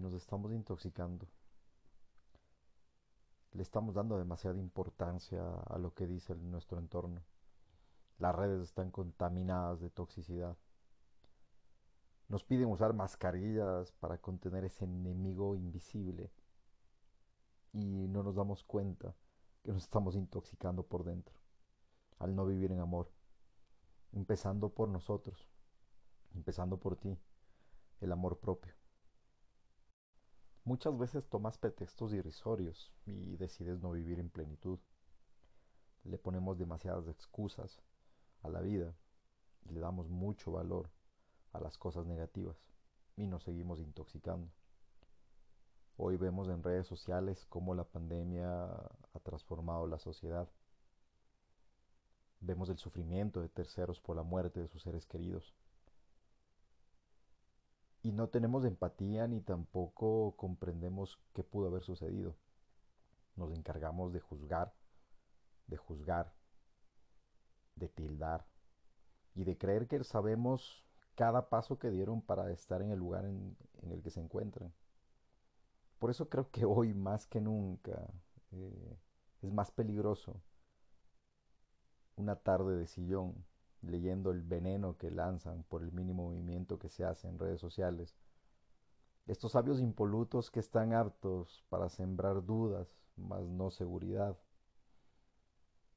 nos estamos intoxicando. Le estamos dando demasiada importancia a lo que dice nuestro entorno. Las redes están contaminadas de toxicidad. Nos piden usar mascarillas para contener ese enemigo invisible y no nos damos cuenta que nos estamos intoxicando por dentro al no vivir en amor, empezando por nosotros, empezando por ti, el amor propio. Muchas veces tomas pretextos irrisorios y decides no vivir en plenitud. Le ponemos demasiadas excusas a la vida y le damos mucho valor a las cosas negativas y nos seguimos intoxicando. Hoy vemos en redes sociales cómo la pandemia ha transformado la sociedad. Vemos el sufrimiento de terceros por la muerte de sus seres queridos. Y no tenemos empatía ni tampoco comprendemos qué pudo haber sucedido. Nos encargamos de juzgar, de juzgar, de tildar y de creer que sabemos cada paso que dieron para estar en el lugar en, el que se encuentran. Por eso creo que hoy más que nunca eh, es más peligroso una tarde de sillón leyendo el veneno que lanzan por el mínimo movimiento que se hace en redes sociales. Estos sabios impolutos que están aptos para sembrar dudas, mas no seguridad,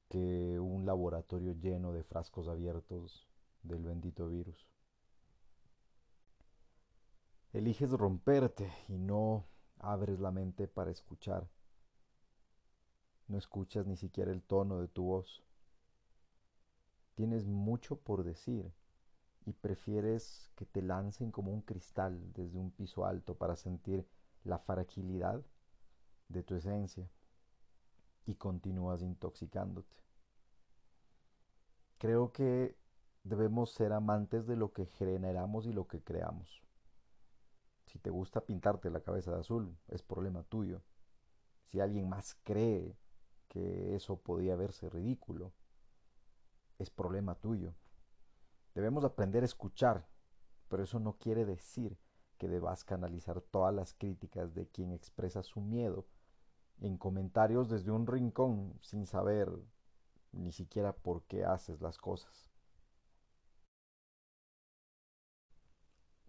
que un laboratorio lleno de frascos abiertos del bendito virus. Eliges romperte y no abres la mente para escuchar. No escuchas ni siquiera el tono de tu voz. Tienes mucho por decir y prefieres que te lancen como un cristal desde un piso alto para sentir la fragilidad de tu esencia y continúas intoxicándote. Creo que debemos ser amantes de lo que generamos y lo que creamos. Si te gusta pintarte la cabeza de azul, es problema tuyo. Si alguien más cree que eso podía verse ridículo, es problema tuyo. Debemos aprender a escuchar, pero eso no quiere decir que debas canalizar todas las críticas de quien expresa su miedo en comentarios desde un rincón sin saber ni siquiera por qué haces las cosas.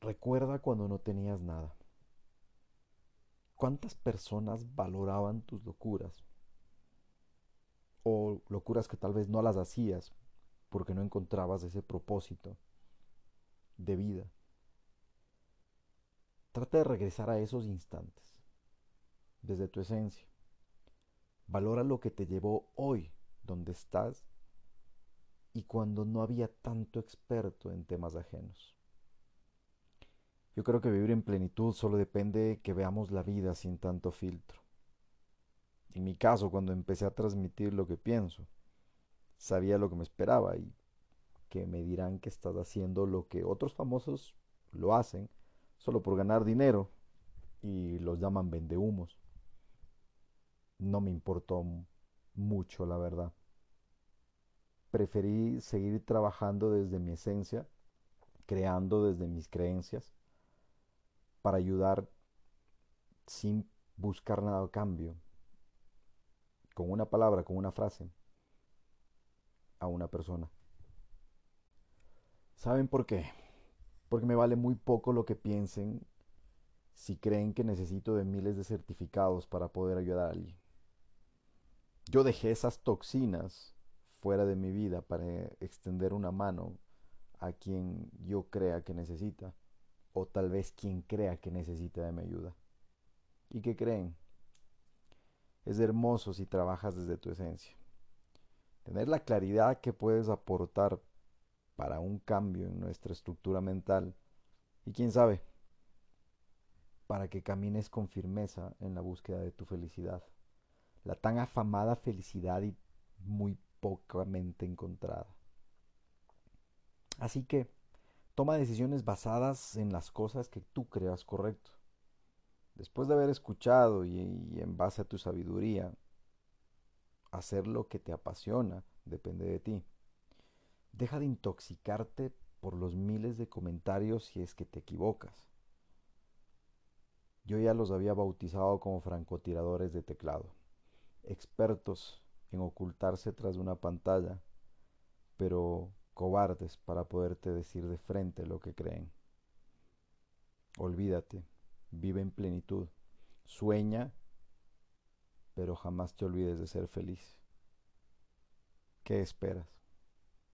Recuerda cuando no tenías nada. ¿Cuántas personas valoraban tus locuras? O locuras que tal vez no las hacías porque no encontrabas ese propósito de vida. Trata de regresar a esos instantes, desde tu esencia. Valora lo que te llevó hoy donde estás y cuando no había tanto experto en temas ajenos. Yo creo que vivir en plenitud solo depende de que veamos la vida sin tanto filtro. En mi caso, cuando empecé a transmitir lo que pienso, sabía lo que me esperaba y que me dirán que estás haciendo lo que otros famosos lo hacen solo por ganar dinero y los llaman vendehumos. No me importó mucho, la verdad. Preferí seguir trabajando desde mi esencia, creando desde mis creencias para ayudar sin buscar nada a cambio, con una palabra, con una frase, a una persona. ¿Saben por qué? Porque me vale muy poco lo que piensen si creen que necesito de miles de certificados para poder ayudar a alguien. Yo dejé esas toxinas fuera de mi vida para extender una mano a quien yo crea que necesita o tal vez quien crea que necesita de mi ayuda. ¿Y qué creen? Es hermoso si trabajas desde tu esencia. Tener la claridad que puedes aportar para un cambio en nuestra estructura mental y quién sabe, para que camines con firmeza en la búsqueda de tu felicidad. La tan afamada felicidad y muy pocamente encontrada. Así que, Toma decisiones basadas en las cosas que tú creas correcto. Después de haber escuchado y, en base a tu sabiduría, hacer lo que te apasiona depende de ti. Deja de intoxicarte por los miles de comentarios si es que te equivocas. Yo ya los había bautizado como francotiradores de teclado, expertos en ocultarse tras una pantalla, pero cobardes para poderte decir de frente lo que creen. Olvídate, vive en plenitud, sueña, pero jamás te olvides de ser feliz. ¿Qué esperas?